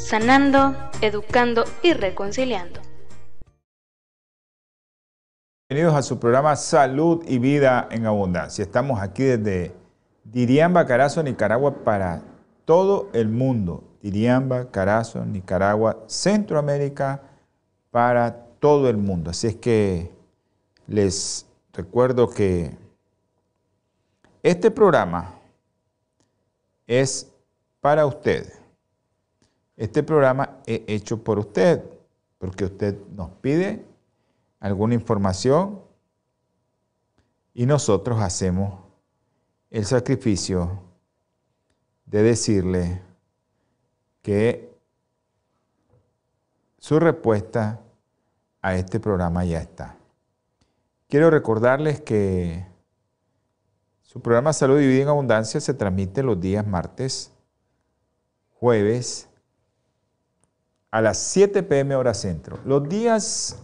sanando, educando y reconciliando. Bienvenidos a su programa Salud y Vida en Abundancia. Estamos aquí desde Diriamba, Carazo, Nicaragua para todo el mundo. Diriamba, Carazo, Nicaragua, Centroamérica para todo el mundo. Así es que les recuerdo que este programa es para ustedes. Este programa es hecho por usted, porque usted nos pide alguna información y nosotros hacemos el sacrificio de decirle que su respuesta a este programa ya está. Quiero recordarles que su programa Salud y Vida en Abundancia se transmite los días martes, jueves a las 7 pm hora centro. Los días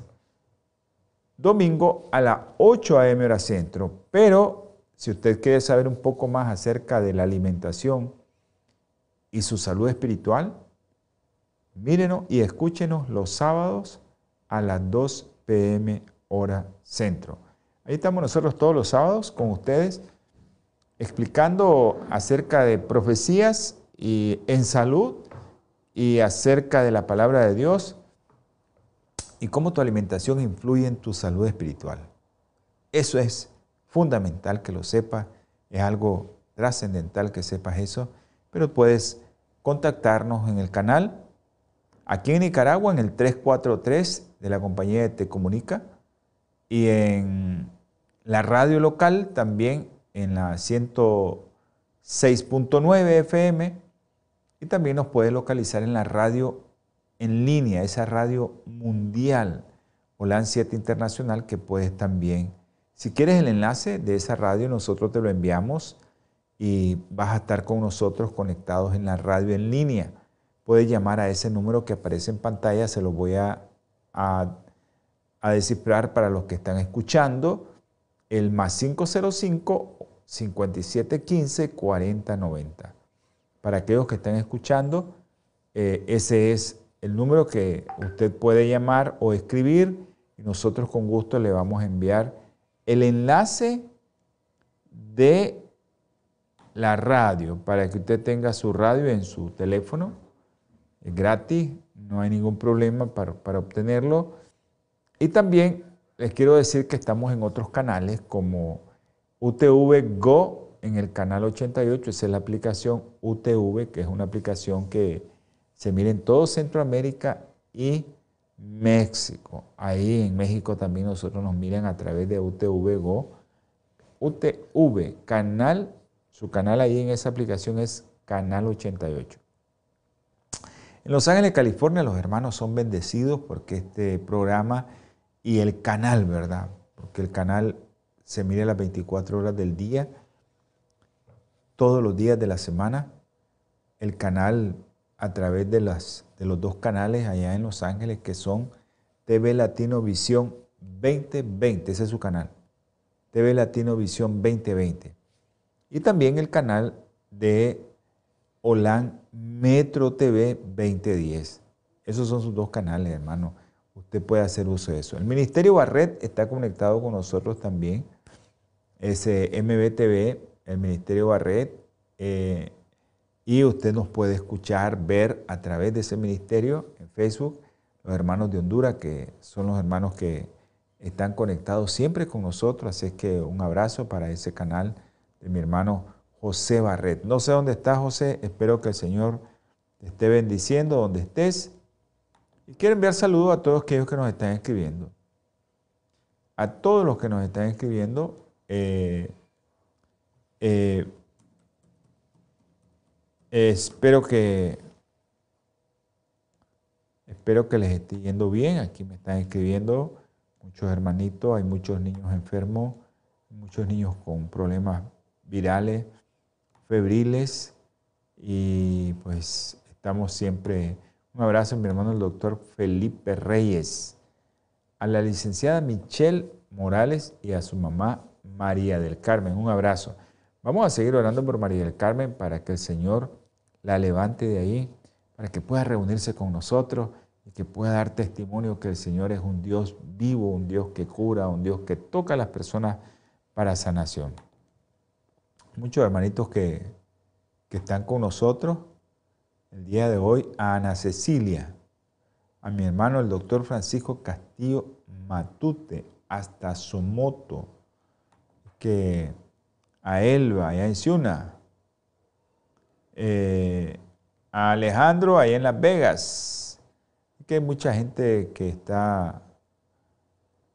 domingo a las 8 am hora centro. Pero si usted quiere saber un poco más acerca de la alimentación y su salud espiritual, mírenos y escúchenos los sábados a las 2 pm hora centro. Ahí estamos nosotros todos los sábados con ustedes explicando acerca de profecías y en salud y acerca de la palabra de Dios y cómo tu alimentación influye en tu salud espiritual. Eso es fundamental que lo sepas, es algo trascendental que sepas eso, pero puedes contactarnos en el canal, aquí en Nicaragua en el 343 de la compañía de Te Comunica y en la radio local también en la 106.9 FM y también nos puede localizar en la radio en línea, esa radio mundial, OLAN 7 Internacional, que puedes también, si quieres el enlace de esa radio, nosotros te lo enviamos y vas a estar con nosotros conectados en la radio en línea. Puedes llamar a ese número que aparece en pantalla, se lo voy a, a, a descifrar para los que están escuchando, el más 505 5715 4090. Para aquellos que están escuchando, eh, ese es el número que usted puede llamar o escribir y nosotros con gusto le vamos a enviar el enlace de la radio para que usted tenga su radio en su teléfono. Es gratis, no hay ningún problema para, para obtenerlo. Y también les quiero decir que estamos en otros canales como UTV Go en el canal 88, esa es la aplicación UTV, que es una aplicación que se mira en todo Centroamérica y México. Ahí en México también nosotros nos miran a través de UTV Go. UTV, canal, su canal ahí en esa aplicación es Canal 88. En Los Ángeles, California, los hermanos son bendecidos porque este programa y el canal, ¿verdad? Porque el canal se mira las 24 horas del día todos los días de la semana. El canal a través de, de los dos canales allá en Los Ángeles que son TV Latino Visión 2020, ese es su canal. TV Latino Visión 2020. Y también el canal de Holan Metro TV 2010. Esos son sus dos canales, hermano. Usted puede hacer uso de eso. El Ministerio Barret está conectado con nosotros también. Ese MBTV el Ministerio Barret, eh, y usted nos puede escuchar, ver a través de ese ministerio en Facebook, los hermanos de Honduras, que son los hermanos que están conectados siempre con nosotros, así es que un abrazo para ese canal de mi hermano José Barret. No sé dónde está José, espero que el Señor te esté bendiciendo donde estés. Y quiero enviar saludos a todos aquellos que nos están escribiendo. A todos los que nos están escribiendo, eh, eh, espero que Espero que les esté yendo bien. Aquí me están escribiendo muchos hermanitos, hay muchos niños enfermos, muchos niños con problemas virales, febriles y pues estamos siempre. Un abrazo a mi hermano el doctor Felipe Reyes, a la licenciada Michelle Morales y a su mamá María del Carmen. Un abrazo. Vamos a seguir orando por María del Carmen para que el Señor la levante de ahí, para que pueda reunirse con nosotros y que pueda dar testimonio que el Señor es un Dios vivo, un Dios que cura, un Dios que toca a las personas para sanación. Muchos hermanitos que, que están con nosotros el día de hoy, a Ana Cecilia, a mi hermano el doctor Francisco Castillo Matute, hasta Somoto, que a Elba, allá en Ciuna, eh, a Alejandro, allá en Las Vegas, que hay mucha gente que está,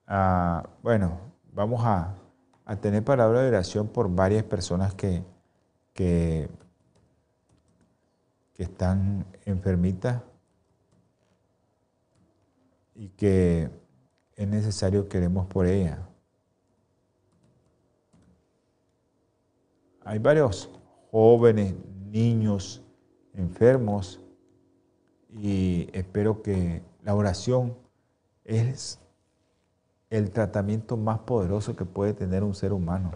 ah, bueno, vamos a, tener palabra de oración por varias personas que, que, que están enfermitas y que es necesario queremos por ella. Hay varios jóvenes, niños enfermos y espero que la oración es el tratamiento más poderoso que puede tener un ser humano.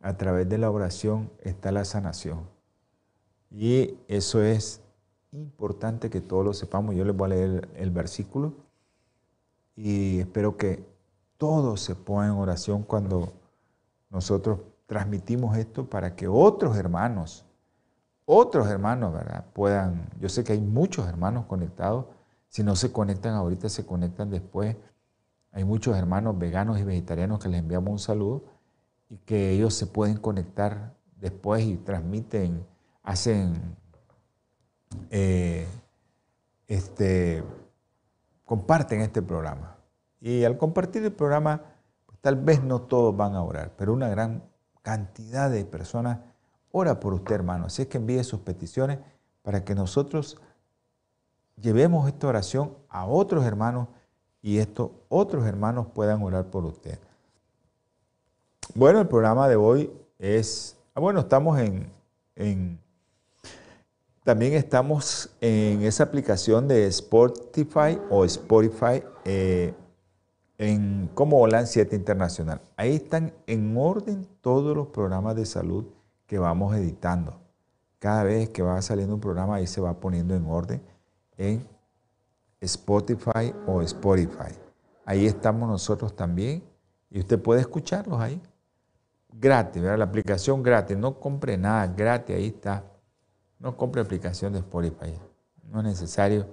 A través de la oración está la sanación. Y eso es importante que todos lo sepamos. Yo les voy a leer el versículo y espero que todos se pongan en oración cuando nosotros transmitimos esto para que otros hermanos, otros hermanos, ¿verdad? Puedan, yo sé que hay muchos hermanos conectados, si no se conectan ahorita, se conectan después. Hay muchos hermanos veganos y vegetarianos que les enviamos un saludo y que ellos se pueden conectar después y transmiten, hacen, eh, este, comparten este programa. Y al compartir el programa, tal vez no todos van a orar, pero una gran cantidad de personas ora por usted, hermano. Así es que envíe sus peticiones para que nosotros llevemos esta oración a otros hermanos y estos otros hermanos puedan orar por usted. Bueno, el programa de hoy es, ah, bueno, estamos en, en también estamos en esa aplicación de Spotify o Spotify eh, en, como Holan 7 Internacional. Ahí están en orden todos los programas de salud que vamos editando. Cada vez que va saliendo un programa, ahí se va poniendo en orden en Spotify o Spotify. Ahí estamos nosotros también y usted puede escucharlos ahí. Gratis, ¿verdad? La aplicación gratis, no compre nada, gratis, ahí está no compre aplicación de Spotify. No es necesario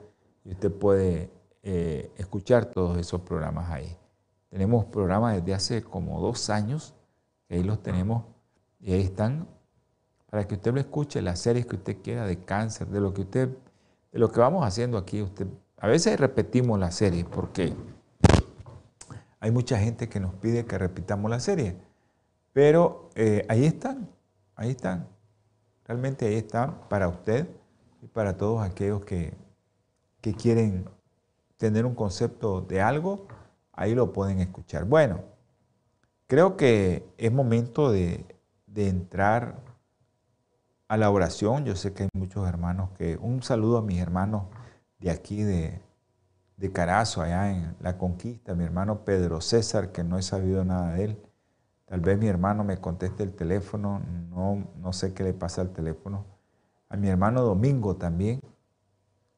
y usted puede eh, escuchar todos esos programas ahí. Tenemos programas desde hace como dos años, que ahí los tenemos y ahí están para que usted lo escuche, las series que usted quiera de cáncer, de lo que usted, de lo que vamos haciendo aquí. Usted, a veces repetimos la serie porque hay mucha gente que nos pide que repitamos la serie, pero eh, ahí están, ahí están. Realmente ahí está para usted y para todos aquellos que, quieren tener un concepto de algo, ahí lo pueden escuchar. Bueno, creo que es momento de, entrar a la oración. Yo sé que hay muchos hermanos que... Un saludo a mis hermanos de aquí, de, de Carazo, allá en La Conquista, mi hermano Pedro César, que no he sabido nada de él. Tal vez mi hermano me conteste el teléfono, no, no sé qué le pasa al teléfono. A mi hermano Domingo también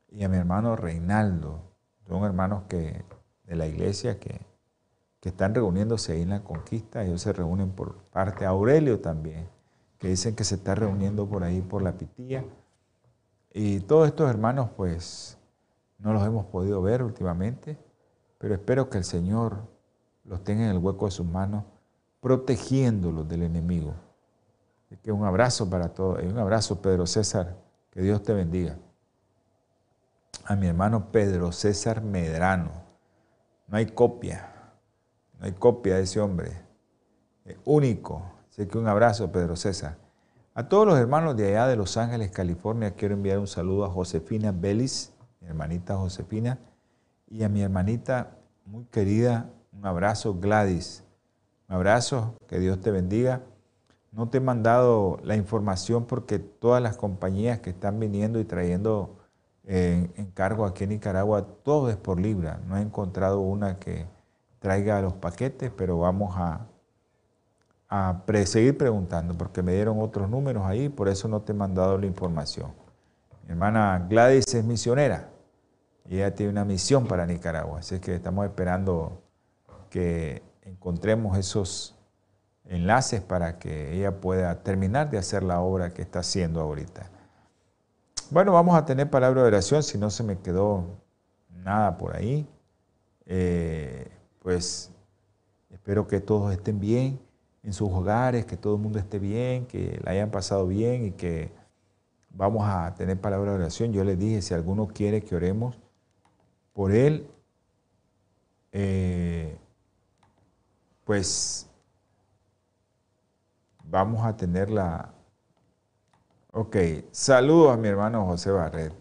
y a mi hermano Reinaldo. Son hermanos que, de la iglesia que, que están reuniéndose ahí en la conquista. Ellos se reúnen por parte. Aurelio también, que dicen que se está reuniendo por ahí por la pitía. Y todos estos hermanos, pues, no los hemos podido ver últimamente, pero espero que el Señor los tenga en el hueco de sus manos protegiéndolos del enemigo. que un abrazo para todos. Un abrazo, Pedro César. Que Dios te bendiga. A mi hermano Pedro César Medrano. No hay copia. No hay copia de ese hombre. Único. Así que un abrazo, Pedro César. A todos los hermanos de allá de Los Ángeles, California, quiero enviar un saludo a Josefina Belis mi hermanita Josefina, y a mi hermanita muy querida, un abrazo, Gladys. Un abrazo, que Dios te bendiga. No te he mandado la información porque todas las compañías que están viniendo y trayendo encargo aquí en Nicaragua, todo es por libra. No he encontrado una que traiga los paquetes, pero vamos a, a seguir preguntando porque me dieron otros números ahí, por eso no te he mandado la información. Mi hermana Gladys es misionera y ella tiene una misión para Nicaragua, así que estamos esperando que encontremos esos enlaces para que ella pueda terminar de hacer la obra que está haciendo ahorita. Bueno, vamos a tener palabra de oración, si no se me quedó nada por ahí. Eh, pues espero que todos estén bien en sus hogares, que todo el mundo esté bien, que la hayan pasado bien y que vamos a tener palabra de oración. Yo les dije, si alguno quiere que oremos por él, eh, pues vamos a tener la... Ok, saludos a mi hermano José Barret.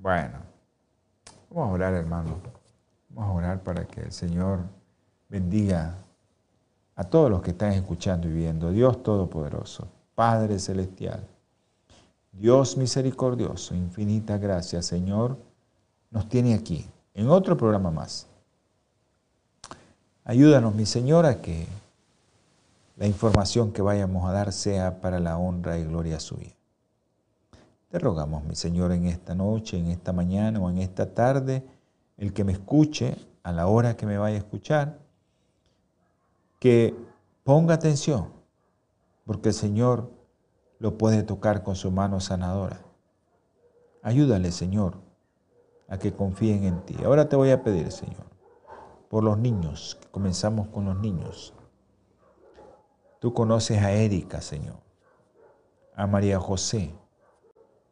Bueno, vamos a orar hermano. Vamos a orar para que el Señor bendiga a todos los que están escuchando y viendo. Dios Todopoderoso, Padre Celestial, Dios misericordioso, infinita gracia, Señor, nos tiene aquí, en otro programa más. Ayúdanos, mi Señor, a que la información que vayamos a dar sea para la honra y gloria suya. Te rogamos, mi Señor, en esta noche, en esta mañana o en esta tarde, el que me escuche a la hora que me vaya a escuchar, que ponga atención, porque el Señor lo puede tocar con su mano sanadora. Ayúdale, Señor, a que confíen en ti. Ahora te voy a pedir, Señor, por los niños, que comenzamos con los niños. Tú conoces a Erika, Señor, a María José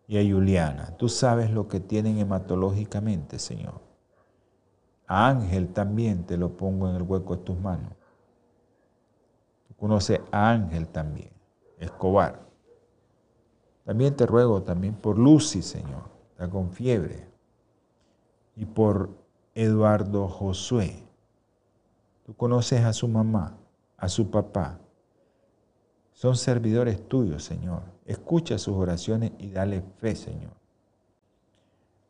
y a Juliana. Tú sabes lo que tienen hematológicamente, Señor. A Ángel también te lo pongo en el hueco de tus manos. Tú conoces a Ángel también, Escobar. También te ruego también por Lucy, Señor, está con fiebre. Y por Eduardo Josué. Tú conoces a su mamá, a su papá. Son servidores tuyos, Señor. Escucha sus oraciones y dale fe, Señor.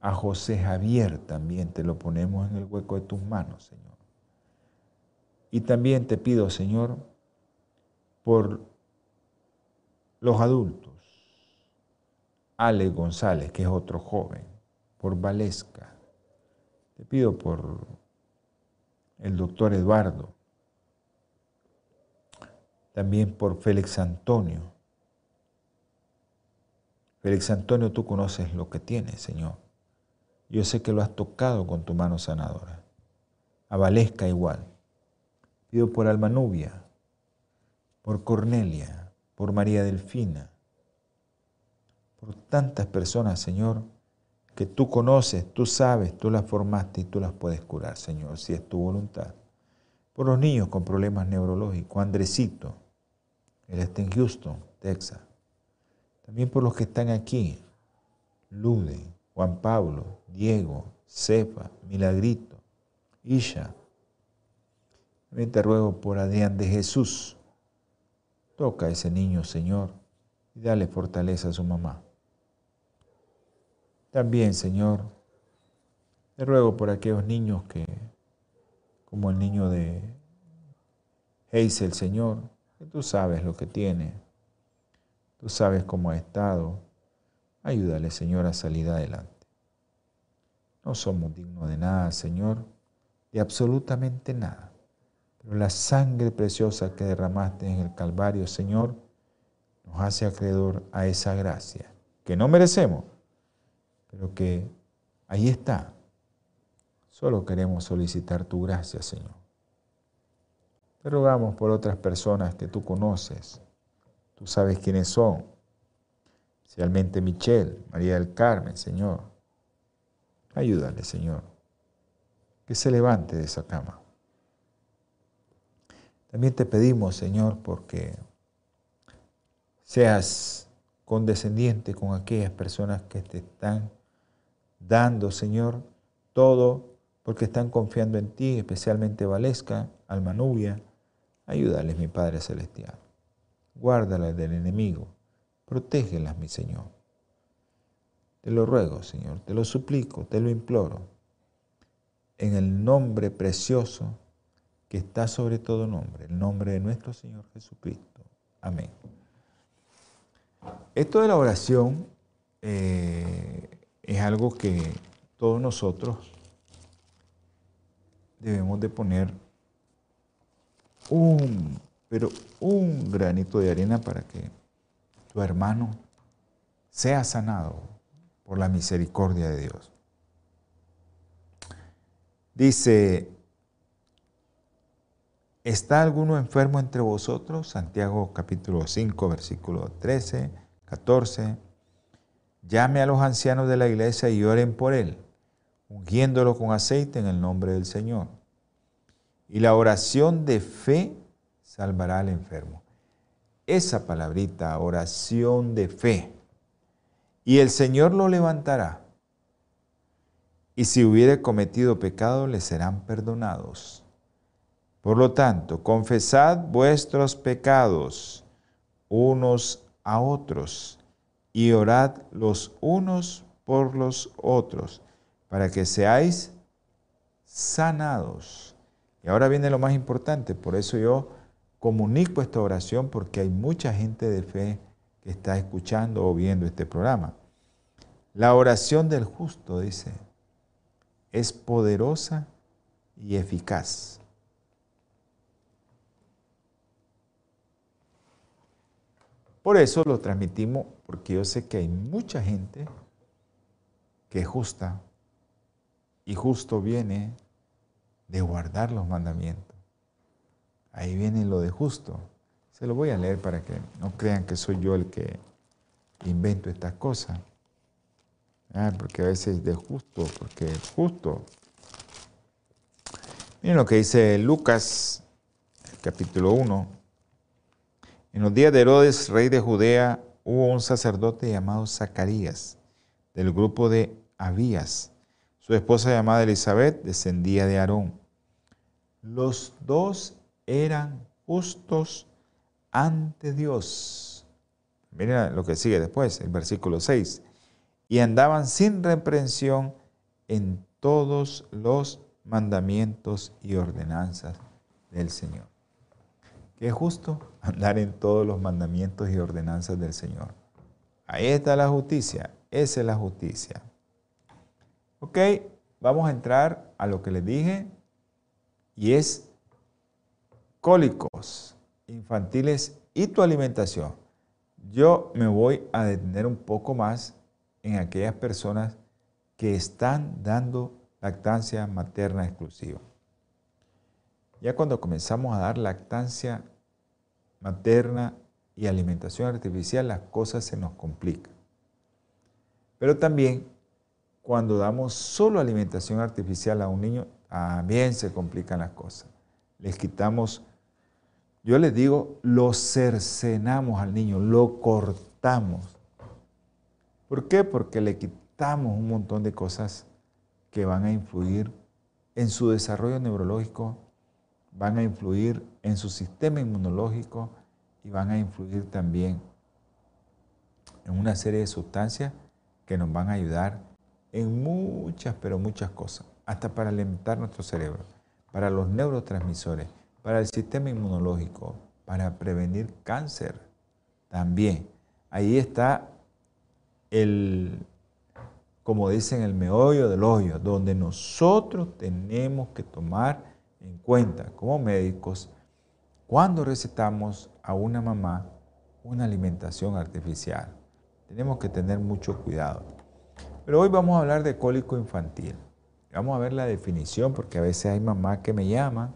A José Javier también te lo ponemos en el hueco de tus manos, Señor. Y también te pido, Señor, por los adultos, Ale González, que es otro joven, por Valesca. Te pido por el doctor Eduardo, también por Félix Antonio. Félix Antonio, tú conoces lo que tienes, Señor. Yo sé que lo has tocado con tu mano sanadora. A Valesca igual. Pido por Alma Nubia, por Cornelia, por María Delfina, por tantas personas, Señor, que tú conoces, tú sabes, tú las formaste y tú las puedes curar, Señor, si es tu voluntad. Por los niños con problemas neurológicos, Andresito, él está en Houston, Texas. También por los que están aquí, Lude, Juan Pablo, Diego, Cefa, Milagrito, Isha. También te ruego por Adrián de Jesús. Toca a ese niño, Señor, y dale fortaleza a su mamá. También, Señor, te ruego por aquellos niños que, como el niño de Hazel, Señor, que tú sabes lo que tiene, tú sabes cómo ha estado. Ayúdale, Señor, a salir adelante. No somos dignos de nada, Señor, de absolutamente nada. Pero la sangre preciosa que derramaste en el Calvario, Señor, nos hace acreedor a esa gracia que no merecemos, pero que ahí está. Solo queremos solicitar tu gracia, Señor. Te rogamos por otras personas que tú conoces. Tú sabes quiénes son. Especialmente Michelle, María del Carmen, Señor. Ayúdale, Señor. Que se levante de esa cama. También te pedimos, Señor, porque seas condescendiente con aquellas personas que te están dando, Señor, todo porque están confiando en ti, especialmente Valesca, Almanubia. Ayúdales, mi Padre Celestial. Guárdalas del enemigo. Protégelas, mi Señor. Te lo ruego, Señor, te lo suplico, te lo imploro. En el nombre precioso que está sobre todo nombre, el nombre de nuestro Señor Jesucristo. Amén. Esto de la oración eh, es algo que todos nosotros debemos de poner un, pero un granito de arena para que tu hermano sea sanado por la misericordia de Dios. Dice, ¿está alguno enfermo entre vosotros? Santiago capítulo 5, versículo 13, 14. Llame a los ancianos de la iglesia y oren por él, ungiéndolo con aceite en el nombre del Señor. Y la oración de fe salvará al enfermo. Esa palabrita, oración de fe. Y el Señor lo levantará. Y si hubiere cometido pecado, le serán perdonados. Por lo tanto, confesad vuestros pecados unos a otros y orad los unos por los otros, para que seáis sanados. Y ahora viene lo más importante, por eso yo comunico esta oración, porque hay mucha gente de fe que está escuchando o viendo este programa. La oración del justo, dice, es poderosa y eficaz. Por eso lo transmitimos, porque yo sé que hay mucha gente que es justa y justo viene de guardar los mandamientos. Ahí viene lo de justo. Se lo voy a leer para que no crean que soy yo el que invento estas cosas. Ah, porque a veces de justo, porque es justo. Miren lo que dice Lucas, capítulo 1, en los días de Herodes, rey de Judea, hubo un sacerdote llamado Zacarías, del grupo de Abías. Su esposa llamada Elizabeth descendía de Aarón. Los dos eran justos ante Dios. Mira lo que sigue después, el versículo 6. Y andaban sin reprensión en todos los mandamientos y ordenanzas del Señor es justo andar en todos los mandamientos y ordenanzas del Señor. Ahí está la justicia, esa es la justicia. Ok, vamos a entrar a lo que les dije y es cólicos infantiles y tu alimentación. Yo me voy a detener un poco más en aquellas personas que están dando lactancia materna exclusiva. Ya cuando comenzamos a dar lactancia materna y alimentación artificial, las cosas se nos complican. Pero también cuando damos solo alimentación artificial a un niño, también se complican las cosas. Les quitamos, yo les digo, lo cercenamos al niño, lo cortamos. ¿Por qué? Porque le quitamos un montón de cosas que van a influir en su desarrollo neurológico, van a influir en su sistema inmunológico y van a influir también en una serie de sustancias que nos van a ayudar en muchas, pero muchas cosas, hasta para alimentar nuestro cerebro, para los neurotransmisores, para el sistema inmunológico, para prevenir cáncer también. Ahí está el, como dicen, el meollo del hoyo, donde nosotros tenemos que tomar en cuenta como médicos cuando recetamos a una mamá una alimentación artificial. Tenemos que tener mucho cuidado. Pero hoy vamos a hablar de cólico infantil. Vamos a ver la definición porque a veces hay mamás que me llaman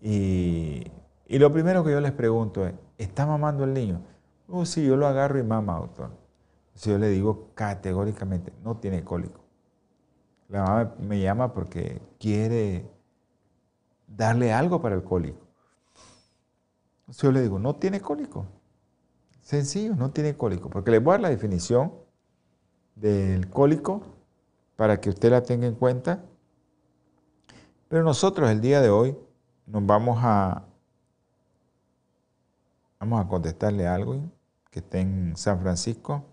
y, lo primero que yo les pregunto es, ¿está mamando el niño? Oh, sí, yo lo agarro y mama, doctor. Si yo le digo categóricamente, no tiene cólico. La mamá me llama porque quiere darle algo para el cólico. Entonces yo le digo, no tiene cólico. Sencillo, no tiene cólico. Porque les voy a dar la definición del cólico para que usted la tenga en cuenta. Pero nosotros el día de hoy nos vamos a, vamos a contestarle algo que está en San Francisco.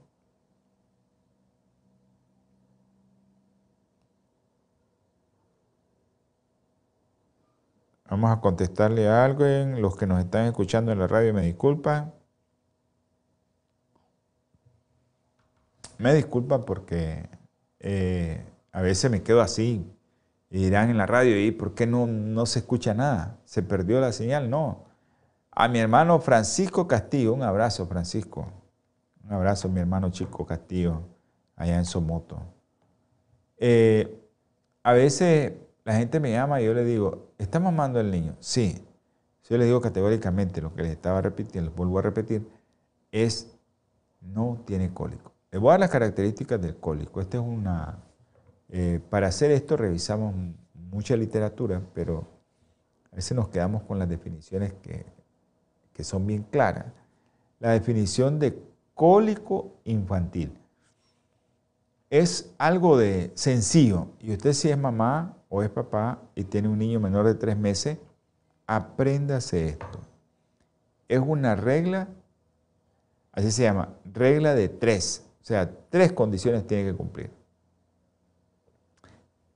Vamos a contestarle a alguien. Los que nos están escuchando en la radio me disculpan. Me disculpan porque eh, a veces me quedo así y dirán en la radio, ¿y por qué no, no se escucha nada? ¿Se perdió la señal? No. A mi hermano Francisco Castillo, un abrazo Francisco. Un abrazo a mi hermano Chico Castillo, allá en Somoto. Eh, a veces la gente me llama y yo le digo, ¿está mamando el niño? Sí. Yo le digo categóricamente lo que les estaba repitiendo, vuelvo a repetir, es no tiene cólico. Les voy a dar las características del cólico. Esta es una. Eh, para hacer esto revisamos mucha literatura, pero a veces nos quedamos con las definiciones que, que son bien claras. La definición de cólico infantil es algo de sencillo. Y usted si es mamá o es papá y tiene un niño menor de tres meses, apréndase esto. Es una regla, así se llama, regla de tres. O sea, tres condiciones tiene que cumplir.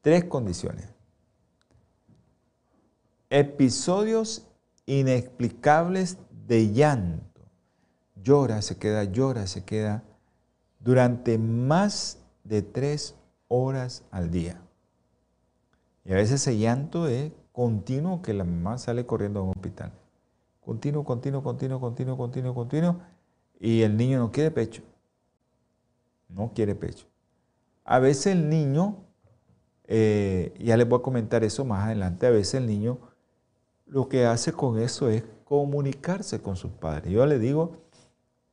Tres condiciones. Episodios inexplicables de llanto. Llora, se queda, llora, se queda durante más de tres horas al día. Y a veces ese llanto es continuo que la mamá sale corriendo a un hospital. Continuo, continuo, continuo, continuo, continuo, continuo. Y el niño no quiere pecho. No quiere pecho. A veces el niño, eh, ya les voy a comentar eso más adelante, a veces el niño lo que hace con eso es comunicarse con sus padres. Yo le digo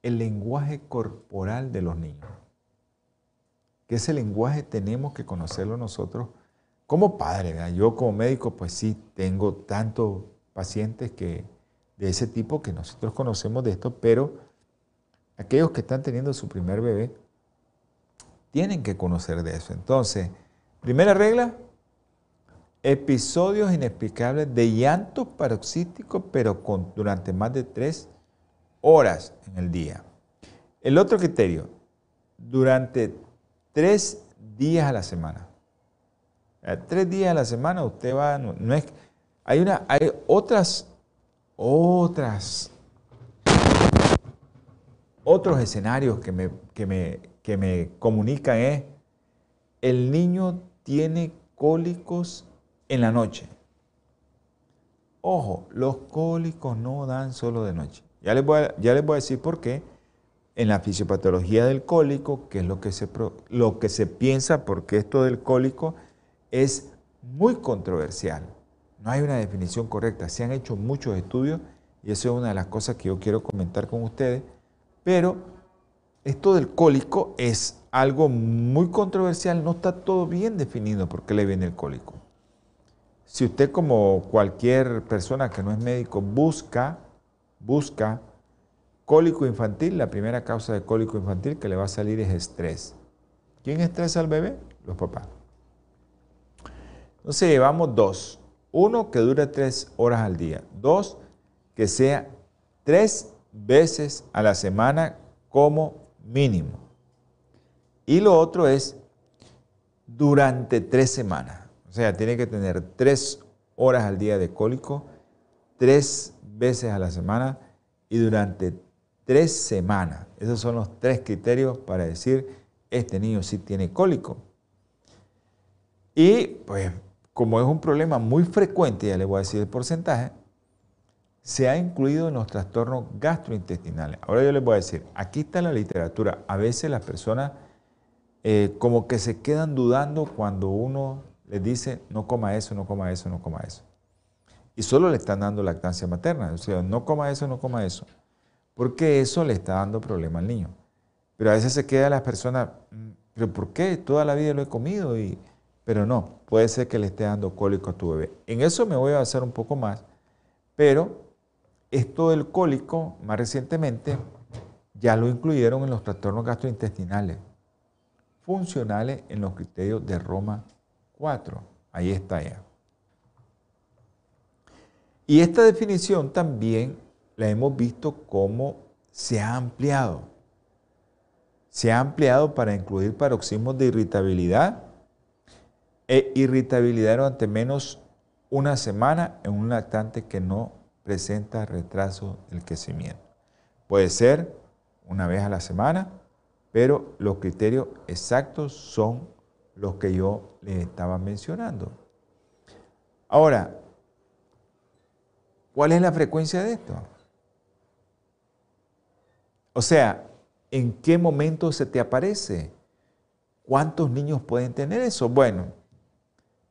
el lenguaje corporal de los niños. Que ese lenguaje tenemos que conocerlo nosotros como padre, yo como médico, pues sí, tengo tantos pacientes que, de ese tipo que nosotros conocemos de esto, pero aquellos que están teniendo su primer bebé tienen que conocer de eso. Entonces, primera regla, episodios inexplicables de llanto paroxístico, pero con, durante más de tres horas en el día. El otro criterio, durante tres días a la semana. Tres días a la semana usted va, no, es, hay una, hay otras, otras, otros escenarios que me, que me, que me comunican es, el niño tiene cólicos en la noche. Ojo, los cólicos no dan solo de noche. Ya les voy a, ya les voy a decir por qué. En la fisiopatología del cólico, que es lo que se, lo que se piensa, porque esto del cólico es muy controversial. No hay una definición correcta. Se han hecho muchos estudios y eso es una de las cosas que yo quiero comentar con ustedes. Pero esto del cólico es algo muy controversial. No está todo bien definido por qué le viene el cólico. Si usted como cualquier persona que no es médico busca, busca cólico infantil, la primera causa de cólico infantil que le va a salir es estrés. ¿Quién estresa al bebé? Los papás. Entonces llevamos dos. Uno, que dure tres horas al día. Dos, que sea tres veces a la semana como mínimo. Y lo otro es durante tres semanas. O sea, tiene que tener tres horas al día de cólico, tres veces a la semana y durante tres semanas. Esos son los tres criterios para decir, este niño sí tiene cólico. Y pues como es un problema muy frecuente, ya les voy a decir el porcentaje, se ha incluido en los trastornos gastrointestinales. Ahora yo les voy a decir, aquí está la literatura. A veces las personas eh, como que se quedan dudando cuando uno les dice, no coma eso, no coma eso, no coma eso. Y solo le están dando lactancia materna. O sea, no coma eso, no coma eso. Porque eso le está dando problema al niño. Pero a veces se queda las personas, mm, pero ¿por qué? Toda la vida lo he comido y pero no, puede ser que le esté dando cólico a tu bebé. En eso me voy a basar un poco más, pero esto del cólico, más recientemente, ya lo incluyeron en los trastornos gastrointestinales, funcionales en los criterios de Roma 4. Ahí está ya. Y esta definición también la hemos visto cómo se ha ampliado. Se ha ampliado para incluir paroxismos de irritabilidad e irritabilidad durante menos una semana en un lactante que no presenta retraso del crecimiento. Puede ser una vez a la semana, pero los criterios exactos son los que yo les estaba mencionando. Ahora, ¿cuál es la frecuencia de esto? O sea, ¿en qué momento se te aparece? ¿Cuántos niños pueden tener eso? Bueno,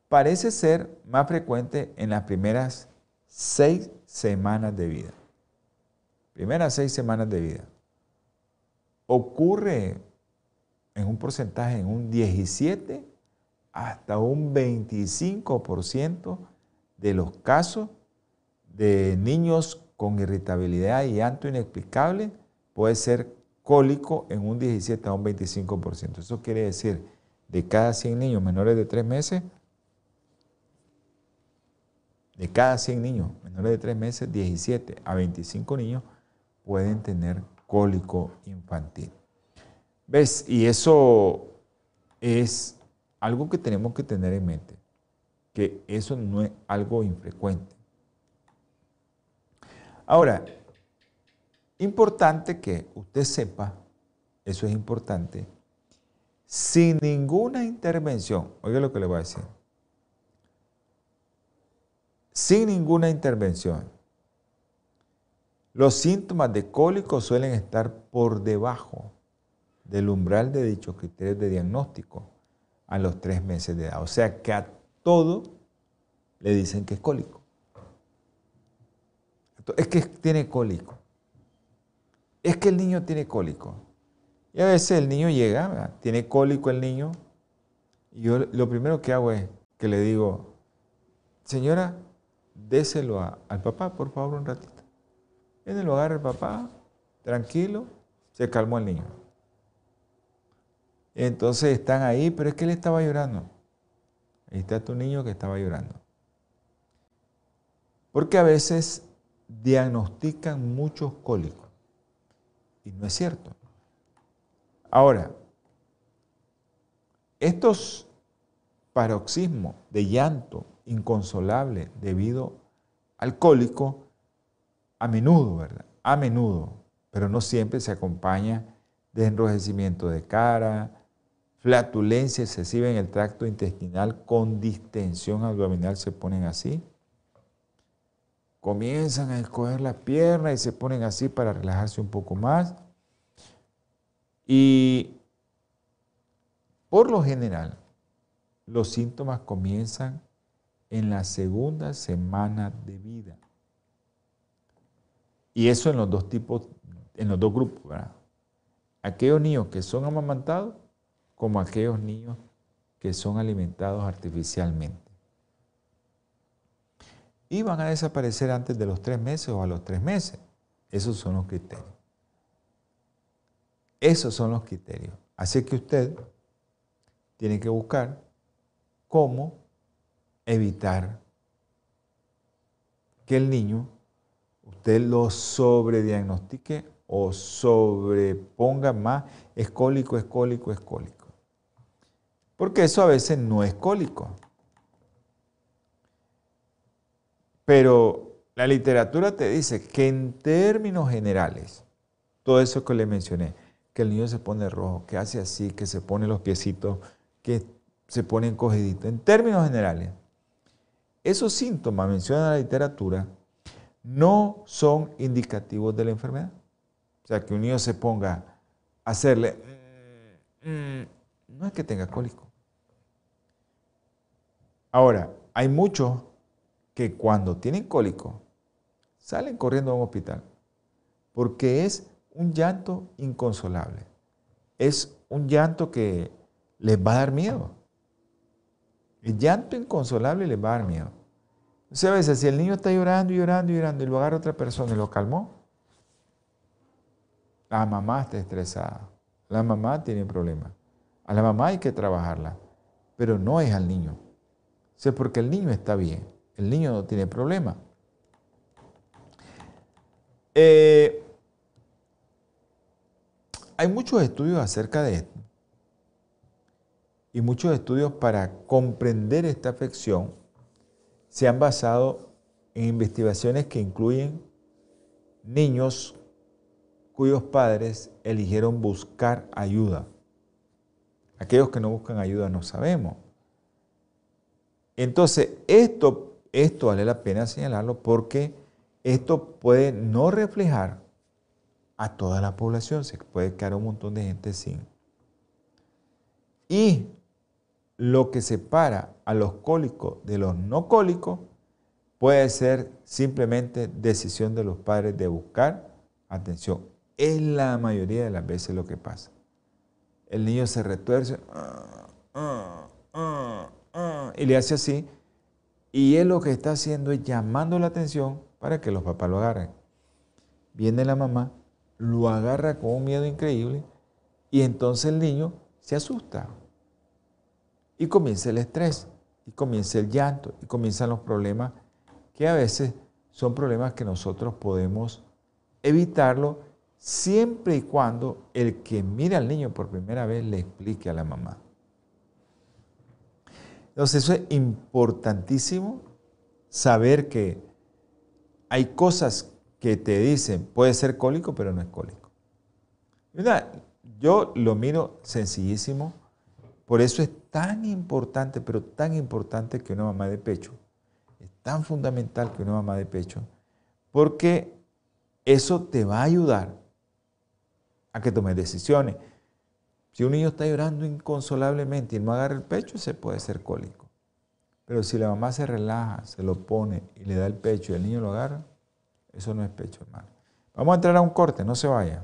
parece ser más frecuente en las primeras seis semanas de vida. Primeras seis semanas de vida. Ocurre en un porcentaje, en un 17 hasta un 25% de los casos de niños con irritabilidad y llanto inexplicable puede ser cólico en un 17 a un 25%. Eso quiere decir, de cada 100 niños menores de 3 meses, de cada 100 niños menores de 3 meses, 17 a 25 niños pueden tener cólico infantil. ¿Ves? Y eso es algo que tenemos que tener en mente, que eso no es algo infrecuente. Ahora, importante que usted sepa, eso es importante, sin ninguna intervención, oiga lo que le voy a decir, sin ninguna intervención, los síntomas de cólico suelen estar por debajo del umbral de dichos criterios de diagnóstico a los tres meses de edad. O sea que a todo le dicen que es cólico. Es que tiene cólico. Es que el niño tiene cólico. Y a veces el niño llega, tiene cólico el niño, y yo lo primero que hago es que le digo, señora, déselo al papá, por favor, un ratito. En el hogar el papá, tranquilo, se calmó el niño. Entonces están ahí, pero es que él estaba llorando. Ahí está tu niño que estaba llorando. Porque a veces diagnostican muchos cólicos. Y no es cierto. Ahora, estos paroxismos de llanto inconsolable debido al cólico, a menudo, ¿verdad? A menudo, pero no siempre se acompaña de enrojecimiento de cara, flatulencia excesiva en el tracto intestinal con distensión abdominal se ponen así. Comienzan a escoger las piernas y se ponen así para relajarse un poco más. Y por lo general, los síntomas comienzan en la segunda semana de vida. Y eso en los dos tipos, en los dos grupos, Aquellos niños que son amamantados como aquellos niños que son alimentados artificialmente. Y van a desaparecer antes de los tres meses o a los tres meses. Esos son los criterios. Esos son los criterios. Así que usted tiene que buscar cómo evitar que el niño usted lo sobrediagnostique o sobreponga más escólico, escólico, escólico. Porque eso a veces no es cólico. Pero la literatura te dice que en términos generales, todo eso que le mencioné, que el niño se pone rojo, que hace así, que se pone los piecitos, que se pone encogidito, en términos generales, esos síntomas, menciona la literatura, no son indicativos de la enfermedad. O sea, que un niño se ponga a hacerle, mm, mm", no es que tenga cólico. Ahora, hay muchos que cuando tienen cólico salen corriendo a un hospital porque es un llanto inconsolable. Es un llanto que les va a dar miedo. El llanto inconsolable les va a dar miedo. O sea, a veces si el niño está llorando y llorando y llorando y lo agarra otra persona y lo calmó, La mamá está estresada. La mamá tiene problemas. A la mamá hay que trabajarla, pero no es al niño. O porque el niño está bien, el niño no tiene problema. Eh, hay muchos estudios acerca de esto y muchos estudios para comprender esta afección se han basado en investigaciones que incluyen niños cuyos padres eligieron buscar ayuda. Aquellos que no buscan ayuda no sabemos. Entonces, esto, esto vale la pena señalarlo porque esto puede no reflejar a toda la población, se puede quedar un montón de gente sin. Y lo que separa a los cólicos de los no cólicos puede ser simplemente decisión de los padres de buscar atención. Es la mayoría de las veces lo que pasa. El niño se retuerce y le hace así. Y él lo que está haciendo es llamando la atención para que los papás lo agarren. Viene la mamá, lo agarra con un miedo increíble y entonces el niño se asusta. Y comienza el estrés, y comienza el llanto, y comienzan los problemas que a veces son problemas que nosotros podemos evitarlo siempre y cuando el que mira al niño por primera vez le explique a la mamá. Entonces eso es importantísimo saber que hay cosas que te dicen, puede ser cólico, pero no es cólico. Yo lo miro sencillísimo, por eso es tan importante, pero tan importante que una mamá de pecho, es tan fundamental que una mamá de pecho, porque eso te va a ayudar a que tomes decisiones. Si un niño está llorando inconsolablemente y no agarra el pecho, se puede ser cólico. Pero si la mamá se relaja, se lo pone y le da el pecho y el niño lo agarra, eso no es pecho, hermano. Vamos a entrar a un corte, no se vaya.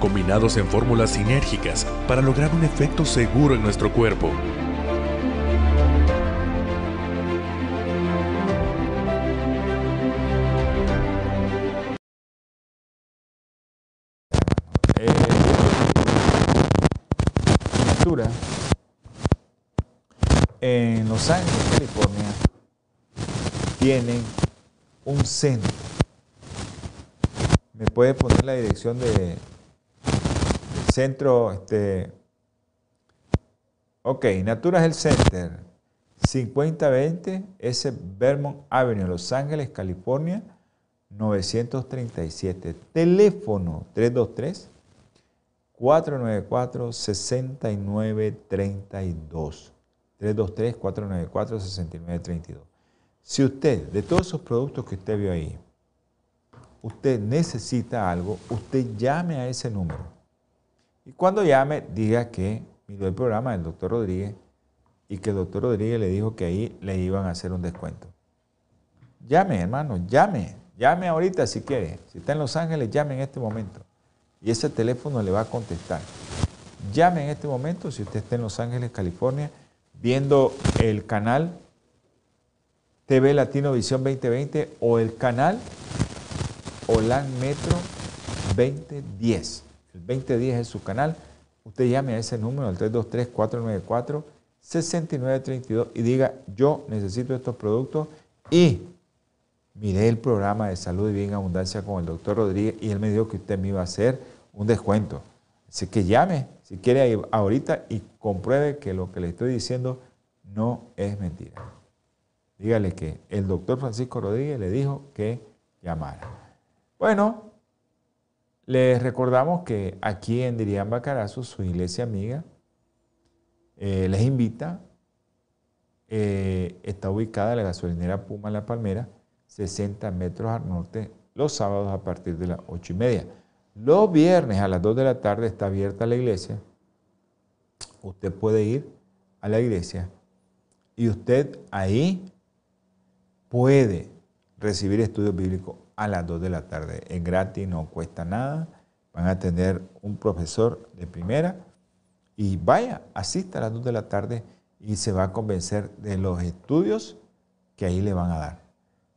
combinados en fórmulas sinérgicas para lograr un efecto seguro en nuestro cuerpo. en Los Ángeles, California, tienen un centro. ¿Me puede poner la dirección de, centro? Este, ok, Natura Health Center, 5020 S. Vermont Avenue, Los Ángeles, California, 937. Teléfono 323 494-6932. 323-494-6932. Si usted, de todos esos productos que usted vio ahí, usted necesita algo, usted llame a ese número. Y cuando llame, diga que miró el programa del doctor Rodríguez y que el doctor Rodríguez le dijo que ahí le iban a hacer un descuento. Llame, hermano, llame. Llame ahorita si quiere. Si está en Los Ángeles, llame en este momento y ese teléfono le va a contestar. Llame en este momento si usted está en Los Ángeles, California, viendo el canal TV Latino Visión 2020 o el canal Olan Metro 2010. El 2010 es su canal. Usted llame a ese número, al 323-494-6932 y diga, yo necesito estos productos y miré el programa de salud y bien abundancia con el doctor Rodríguez y él me dijo que usted me iba a hacer un descuento. Así que llame, si quiere ahorita y compruebe que lo que le estoy diciendo no es mentira. Dígale que el doctor Francisco Rodríguez le dijo que llamara. Bueno, les recordamos que aquí en Dirián Bacarazo, su iglesia amiga, eh, les invita, eh, está ubicada en la gasolinera Puma La Palmera, 60 metros al norte, los sábados a partir de las 8 y media. Los viernes a las 2 de la tarde está abierta la iglesia usted puede ir a la iglesia y usted ahí puede recibir estudios bíblicos a las 2 de la tarde. Es gratis, no cuesta nada. Van a tener un profesor de primera y vaya, asista a las 2 de la tarde y se va a convencer de los estudios que ahí le van a dar.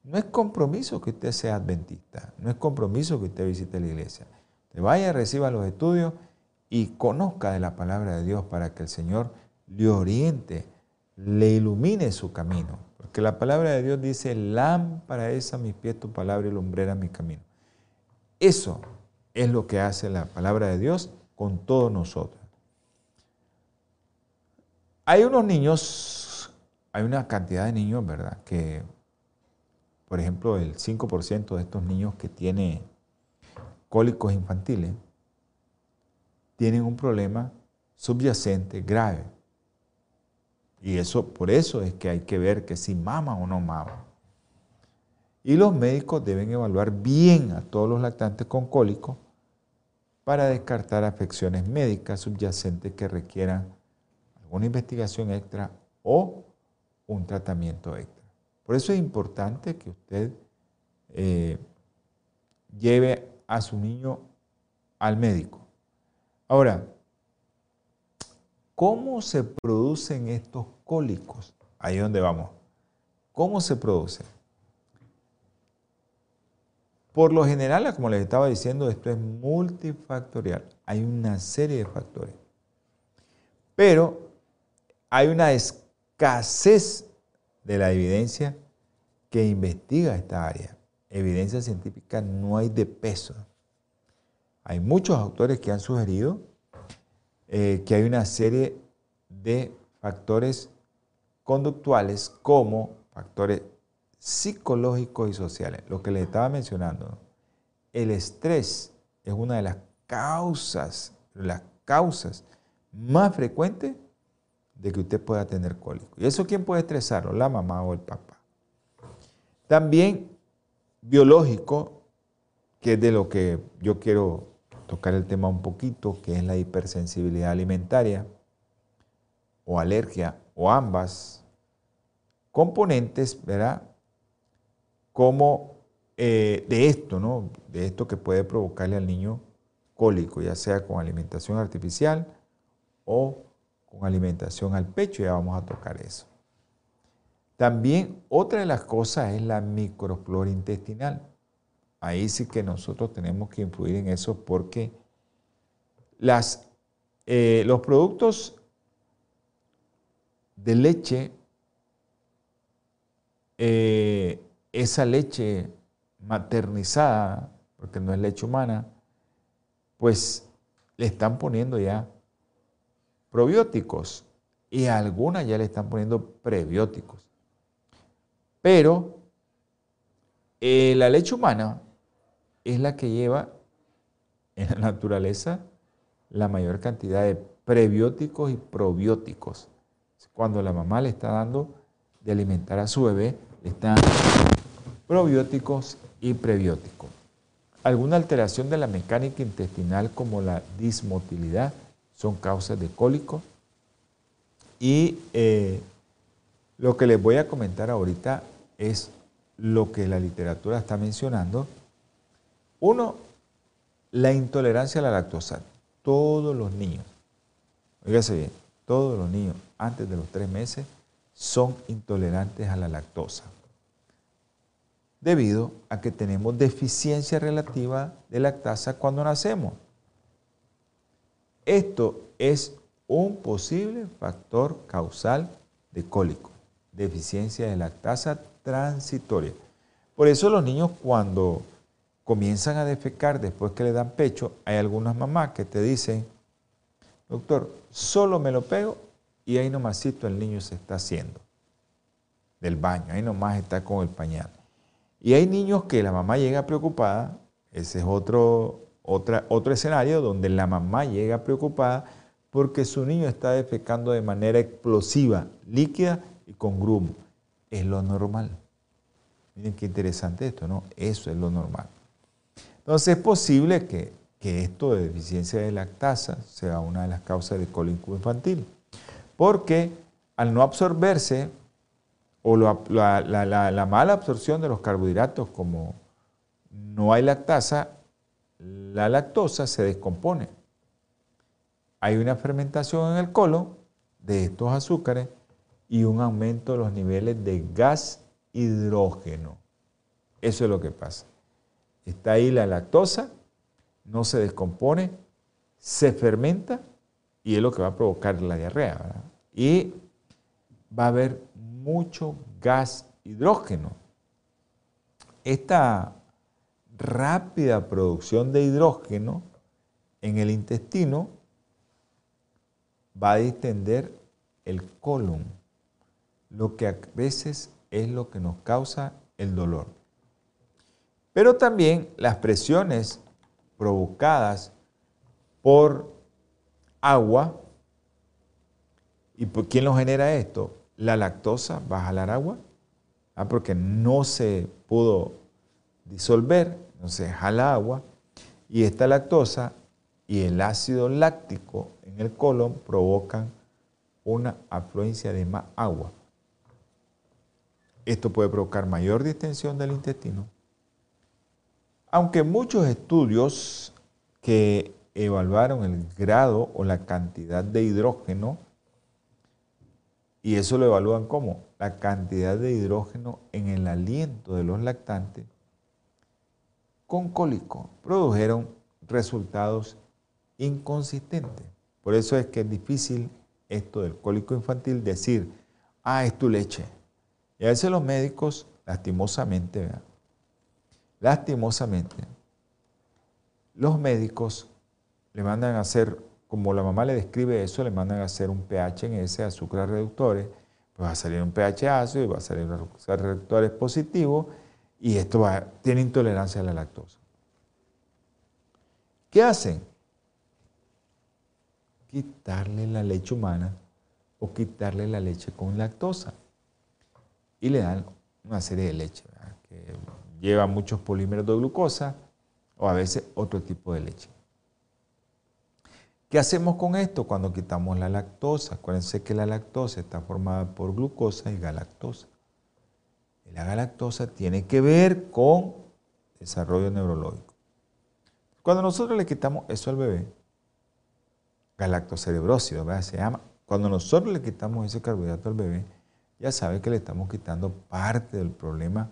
No es compromiso que usted sea adventista, no es compromiso que usted visite la iglesia. Te vaya, reciba los estudios y conozca de la palabra de Dios para que el Señor le oriente, le ilumine su camino. Porque la palabra de Dios dice, lámpara es a mis pies tu palabra y lumbrera mi camino. Eso es lo que hace la palabra de Dios con todos nosotros. Hay unos niños, hay una cantidad de niños, ¿verdad? Que, por ejemplo, el 5% de estos niños que tiene cólicos infantiles tienen un problema subyacente grave. Y eso, por eso es que hay que ver que si mama o no mama. Y los médicos deben evaluar bien a todos los lactantes con cólico para descartar afecciones médicas subyacentes que requieran una investigación extra o un tratamiento extra. Por eso es importante que usted eh, lleve a su niño al médico. Ahora, ¿cómo se producen estos cólicos? Ahí es donde vamos. ¿Cómo se producen? Por lo general, como les estaba diciendo, esto es multifactorial. Hay una serie de factores. Pero hay una escasez de la evidencia que investiga esta área. Evidencia científica no hay de peso. Hay muchos autores que han sugerido eh, que hay una serie de factores conductuales como factores psicológicos y sociales. Lo que les estaba mencionando, el estrés es una de las causas, las causas más frecuentes de que usted pueda tener cólico. ¿Y eso quién puede estresarlo? La mamá o el papá. También biológico, que es de lo que yo quiero tocar el tema un poquito, que es la hipersensibilidad alimentaria o alergia o ambas componentes, ¿verdad? Como eh, de esto, ¿no? De esto que puede provocarle al niño cólico, ya sea con alimentación artificial o con alimentación al pecho, ya vamos a tocar eso. También otra de las cosas es la microflora intestinal. Ahí sí que nosotros tenemos que influir en eso porque las, eh, los productos de leche, eh, esa leche maternizada, porque no es leche humana, pues le están poniendo ya probióticos y algunas ya le están poniendo prebióticos. Pero eh, la leche humana es la que lleva en la naturaleza la mayor cantidad de prebióticos y probióticos. Cuando la mamá le está dando de alimentar a su bebé, le están probióticos y prebióticos. Alguna alteración de la mecánica intestinal como la dismotilidad son causas de cólico. Y eh, lo que les voy a comentar ahorita es lo que la literatura está mencionando. Uno, la intolerancia a la lactosa. Todos los niños, oígase bien, todos los niños antes de los tres meses son intolerantes a la lactosa debido a que tenemos deficiencia relativa de lactasa cuando nacemos. Esto es un posible factor causal de cólico, deficiencia de lactasa transitoria. Por eso los niños cuando comienzan a defecar después que le dan pecho, hay algunas mamás que te dicen, doctor, solo me lo pego y ahí nomasito el niño se está haciendo del baño, ahí nomás está con el pañal. Y hay niños que la mamá llega preocupada, ese es otro, otro escenario donde la mamá llega preocupada porque su niño está defecando de manera explosiva, líquida y con grumo. Es lo normal. Miren qué interesante esto, ¿no? Eso es lo normal. Entonces es posible que, que esto de deficiencia de lactasa sea una de las causas de cólico infantil. porque al no absorberse o la, la, mala absorción de los carbohidratos, como no hay lactasa, la lactosa se descompone. Hay una fermentación en el colon de estos azúcares y un aumento de los niveles de gas hidrógeno. Eso es lo que pasa. Está ahí la lactosa, no se descompone, se fermenta y es lo que va a provocar la diarrea. Y va a haber mucho gas hidrógeno. Esta rápida producción de hidrógeno en el intestino va a distender el colon, lo que a veces es lo que nos causa el dolor. Pero también las presiones provocadas por agua. ¿Y por quién lo genera esto? La lactosa va a jalar agua, ¿ah? porque no se pudo disolver, se jala agua, y esta lactosa y el ácido láctico en el colon provocan una afluencia de más agua. Esto puede provocar mayor distensión del intestino. Aunque muchos estudios que evaluaron el grado o la cantidad de hidrógeno, y eso lo evalúan como la cantidad de hidrógeno en el aliento de los lactantes, con cólico produjeron resultados inconsistentes. Por eso es que es difícil esto del cólico infantil decir, ah, es tu leche. Y a veces los médicos, lastimosamente, lastimosamente, los médicos le mandan a hacer, como la mamá le describe eso, le mandan a hacer un pH en ese azúcar reductores, pues va a salir un pH ácido y va a salir un azúcar reductores positivo y esto tiene intolerancia a la lactosa. ¿Qué hacen? Quitarle la leche humana o quitarle la leche con lactosa. Y le dan una serie de leche que lleva muchos polímeros de glucosa o a veces otro tipo de leche. ¿Qué hacemos con esto cuando quitamos la lactosa? Acuérdense que la lactosa está formada por glucosa y galactosa. La galactosa tiene que ver con desarrollo neurológico. Cuando nosotros le quitamos eso al bebé, galactocerebrósido, ¿verdad? se llama. Cuando nosotros le quitamos ese carbohidrato al bebé, ya sabe que le estamos quitando parte del problema,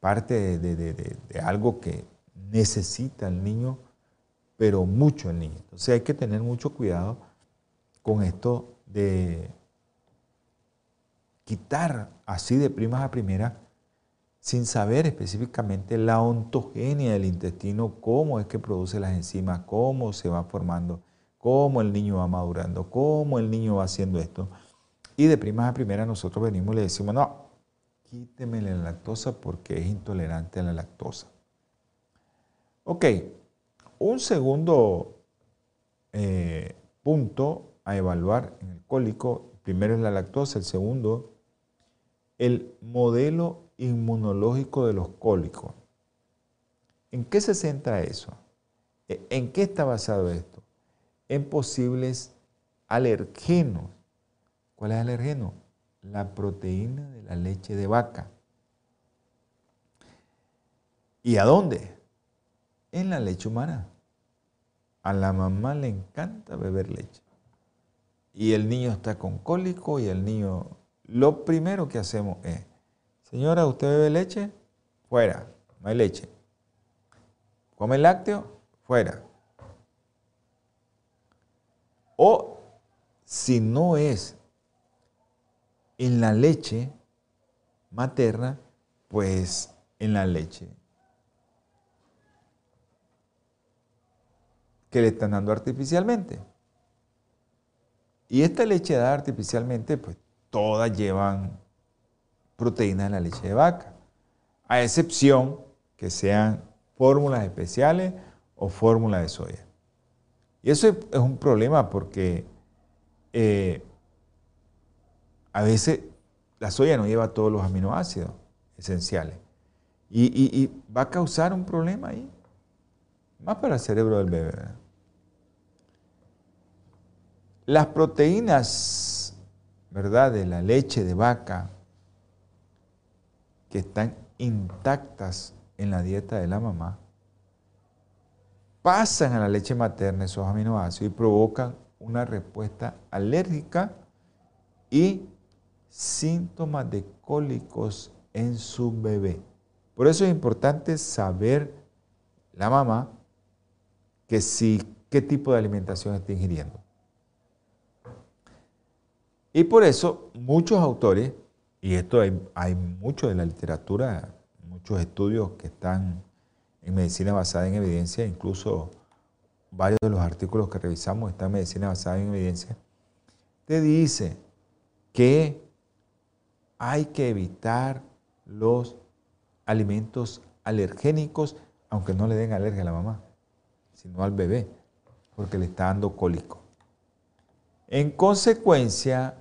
parte de, algo que necesita el niño pero mucho el niño. Entonces hay que tener mucho cuidado con esto de quitar así de primas a primeras sin saber específicamente la ontogenia del intestino, cómo es que produce las enzimas, cómo se va formando, cómo el niño va madurando, cómo el niño va haciendo esto. Y de primas a primeras nosotros venimos y le decimos, no, quíteme la lactosa porque es intolerante a la lactosa. Ok, un segundo eh, punto a evaluar en el cólico, primero es la lactosa, el segundo, el modelo inmunológico de los cólicos. ¿En qué se centra eso? ¿E, ¿En qué está basado esto? En posibles alergenos. ¿Cuál es el alergeno? La proteína de la leche de vaca. ¿Y a dónde? en la leche humana. A la mamá le encanta beber leche. Y el niño está con cólico y el niño, lo primero que hacemos es, señora, ¿usted bebe leche? Fuera, no hay leche. ¿Come lácteo? Fuera. O si no es en la leche materna, pues en la leche que le están dando artificialmente. Y esta leche dada artificialmente, pues todas llevan proteínas de la leche de vaca, a excepción que sean fórmulas especiales o fórmulas de soya. Y eso es un problema porque eh, a veces la soya no lleva todos los aminoácidos esenciales y va a causar un problema ahí más para el cerebro del bebé. Las proteínas ¿verdad? De la leche de vaca que están intactas en la dieta de la mamá, pasan a la leche materna esos aminoácidos y provocan una respuesta alérgica y síntomas de cólicos en su bebé. Por eso es importante saber la mamá que qué tipo de alimentación está ingiriendo. Y por eso muchos autores, y esto hay, hay mucho de la literatura, muchos estudios que están en medicina basada en evidencia, incluso varios de los artículos que revisamos están en medicina basada en evidencia, te dice que hay que evitar los alimentos alergénicos, aunque no le den alergia a la mamá, sino al bebé, porque le está dando cólico. En consecuencia,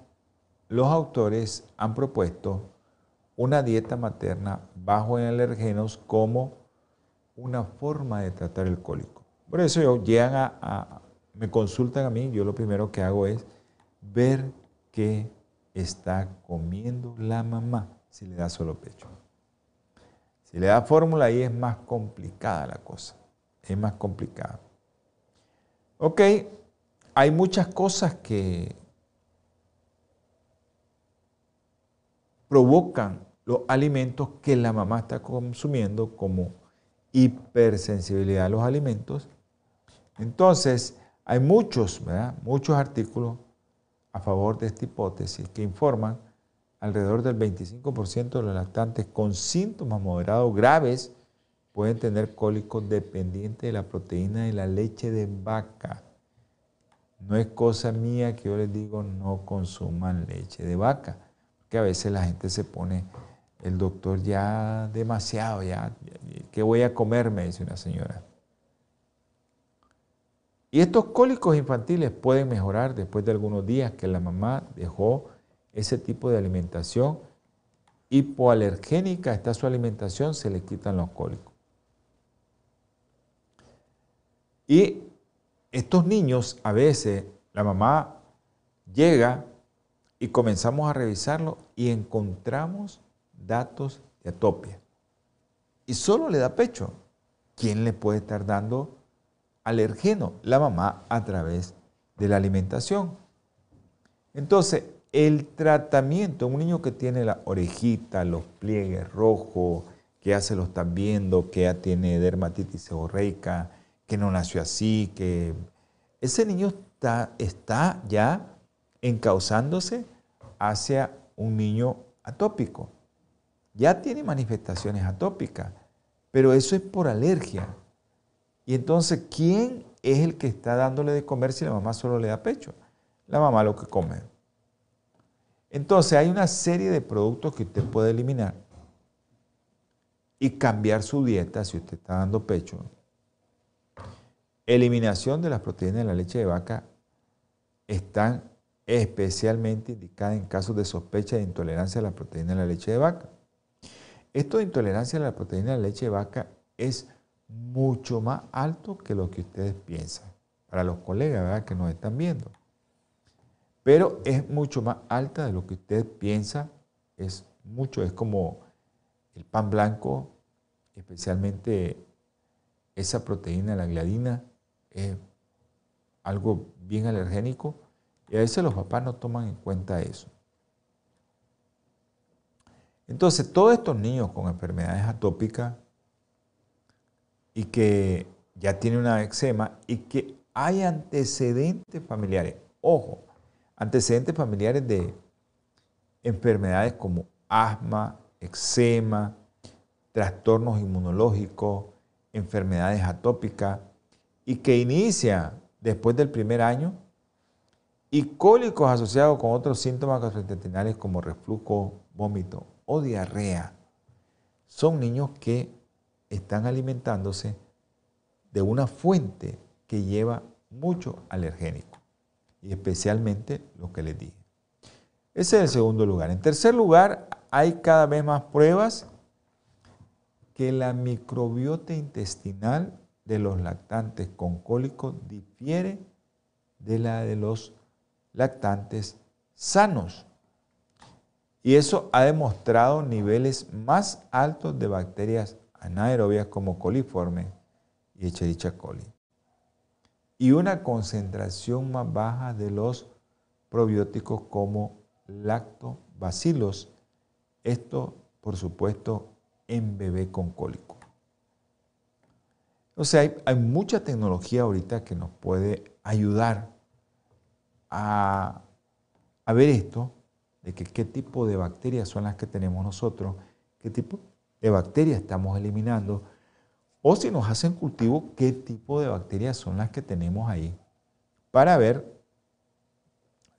los autores han propuesto una dieta materna bajo en alergenos como una forma de tratar el cólico. Por eso ellos llegan a, me consultan a mí, yo lo primero que hago es ver qué está comiendo la mamá si le da solo pecho. Si le da fórmula ahí es más complicada la cosa, es más complicada. Ok, hay muchas cosas que provocan los alimentos que la mamá está consumiendo como hipersensibilidad a los alimentos. Entonces, hay muchos, muchos artículos a favor de esta hipótesis que informan alrededor del 25% de los lactantes con síntomas moderados graves pueden tener cólicos dependientes de la proteína de la leche de vaca. No es cosa mía que yo les digo no consuman leche de vaca, que a veces la gente se pone, el doctor ya demasiado, ya, ¿qué voy a comer? Me dice una señora. Y estos cólicos infantiles pueden mejorar después de algunos días que la mamá dejó ese tipo de alimentación hipoalergénica está su alimentación, se le quitan los cólicos. Y estos niños, a veces, la mamá llega y comenzamos a revisarlo y encontramos datos de atopia. Y solo le da pecho. ¿Quién le puede estar dando alergeno? La mamá a través de la alimentación. Entonces, el tratamiento, un niño que tiene la orejita, los pliegues rojos, que ya se lo están viendo, que ya tiene dermatitis seborreica, que no nació así, que ese niño está, está ya encauzándose hacia un niño atópico. Ya tiene manifestaciones atópicas, pero eso es por alergia. Y entonces, ¿quién es el que está dándole de comer si la mamá solo le da pecho? La mamá lo que come. Entonces hay una serie de productos que usted puede eliminar y cambiar su dieta si usted está dando pecho. Eliminación de las proteínas de la leche de vaca están especialmente indicadas en casos de sospecha de intolerancia a la proteína de la leche de vaca. Esto de intolerancia a la proteína de la leche de vaca es mucho más alto que lo que ustedes piensan. Para los colegas que nos están viendo pero es mucho más alta de lo que usted piensa, es mucho, es como el pan blanco, especialmente esa proteína, la gliadina, es algo bien alergénico y a veces los papás no toman en cuenta eso. Entonces, todos estos niños con enfermedades atópicas y que ya tienen una eczema y que hay antecedentes familiares, ojo, antecedentes familiares de enfermedades como asma, eczema, trastornos inmunológicos, enfermedades atópicas y que inicia después del primer año y cólicos asociados con otros síntomas gastrointestinales como reflujo, vómito o diarrea. Son niños que están alimentándose de una fuente que lleva mucho alergénico y especialmente lo que les dije. Ese es el segundo lugar. En tercer lugar, hay cada vez más pruebas que la microbiota intestinal de los lactantes con cólico difiere de la de los lactantes sanos. Y eso ha demostrado niveles más altos de bacterias anaerobias como coliforme y Echerichia coli. Y una concentración más baja de los probióticos como lactobacilos. Esto, por supuesto, en bebé con cólico. O sea, hay, mucha tecnología ahorita que nos puede ayudar a, a ver esto, de que, qué tipo de bacterias son las que tenemos nosotros, qué tipo de bacterias estamos eliminando, o si nos hacen cultivo, qué tipo de bacterias son las que tenemos ahí, para ver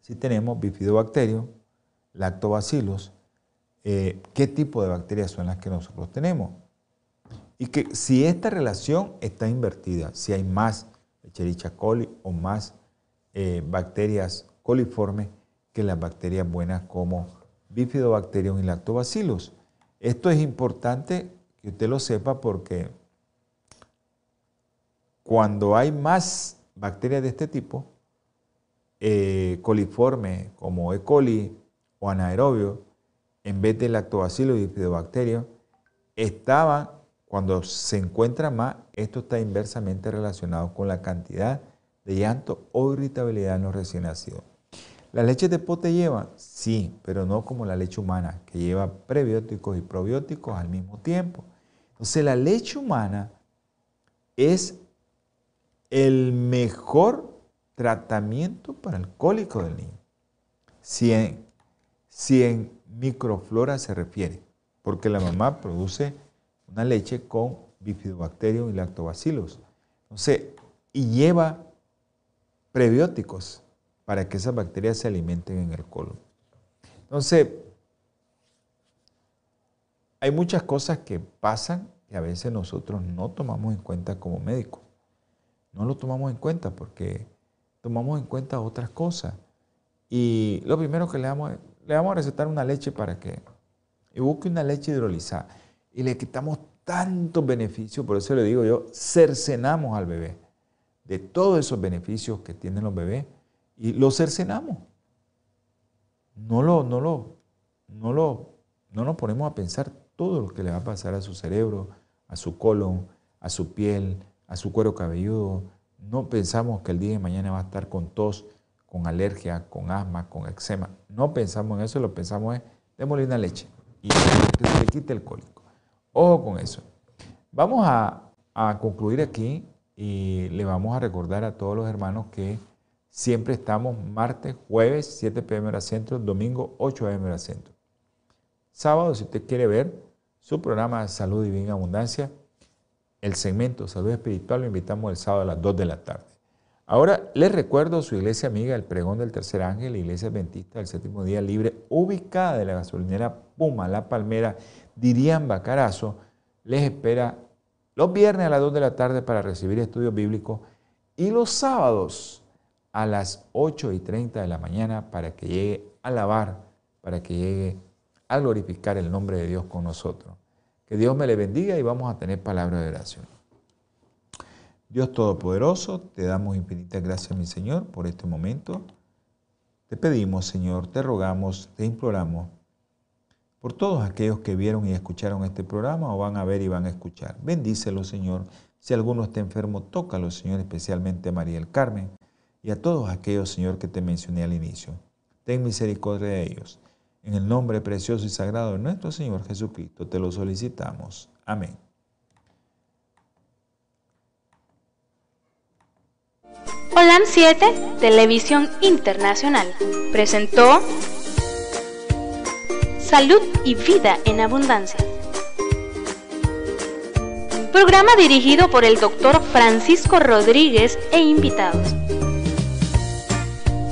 si tenemos bifidobacterium, lactobacillus, eh, qué tipo de bacterias son las que nosotros tenemos. Y que si esta relación está invertida, si hay más Echerichia coli o más eh, bacterias coliformes que las bacterias buenas como Bifidobacterium y Lactobacillus. Esto es importante que usted lo sepa porque cuando hay más bacterias de este tipo, eh, coliformes como E. coli o anaerobio, en vez de lactobacillus y bifidobacterium, estaban cuando se encuentra más, esto está inversamente relacionado con la cantidad de llanto o irritabilidad en los recién nacidos. ¿Las leches de pote llevan? Sí, pero no como la leche humana, que lleva prebióticos y probióticos al mismo tiempo. Entonces la leche humana es el mejor tratamiento para el cólico del niño. Si en, si en microflora se refiere, porque la mamá produce una leche con bifidobacterium y lactobacillus. Entonces, y lleva prebióticos para que esas bacterias se alimenten en el colon. Entonces, hay muchas cosas que pasan y a veces nosotros no tomamos en cuenta como médicos. No lo tomamos en cuenta porque tomamos en cuenta otras cosas. Y lo primero que le vamos, le vamos a recetar una leche para que y busque una leche hidrolizada y le quitamos tantos beneficios, por eso le digo yo, cercenamos al bebé de todos esos beneficios que tienen los bebés y lo cercenamos. No lo, no lo, no lo, no nos ponemos a pensar todo lo que le va a pasar a su cerebro, a su colon, a su piel, a su cuero cabelludo. No pensamos que el día de mañana va a estar con tos, con alergia, con asma, con eczema. No pensamos en eso, lo pensamos en démosle una leche y que se le quite el cólico. Ojo con eso. Vamos a, concluir aquí y le vamos a recordar a todos los hermanos que siempre estamos martes, jueves, 7 pm hora centro, domingo, 8 am hora centro. Sábado, si usted quiere ver su programa Salud y Bien Abundancia, el segmento Salud Espiritual, lo invitamos el sábado a las 2 de la tarde. Ahora les recuerdo su iglesia amiga, el Pregón del Tercer Ángel, la iglesia adventista del séptimo día libre, ubicada de la gasolinera Puma, La Palmera, dirían Bacarazo, les espera los viernes a las 2 de la tarde para recibir estudios bíblicos y los sábados a las 8 y 30 de la mañana para que llegue a alabar, para que llegue a glorificar el nombre de Dios con nosotros. Que Dios me le bendiga y vamos a tener palabra de oración. Dios Todopoderoso, te damos infinitas gracias, mi Señor, por este momento. Te pedimos, Señor, te rogamos, te imploramos por todos aquellos que vieron y escucharon este programa o van a ver y van a escuchar. Bendícelo, Señor. Si alguno está enfermo, tócalo, Señor, especialmente a María del Carmen y a todos aquellos, Señor, que te mencioné al inicio. Ten misericordia de ellos. En el nombre precioso y sagrado de nuestro Señor Jesucristo te lo solicitamos. Amén. Holan 7, Televisión Internacional, presentó Salud y Vida en Abundancia. Programa dirigido por el doctor Francisco Rodríguez e invitados.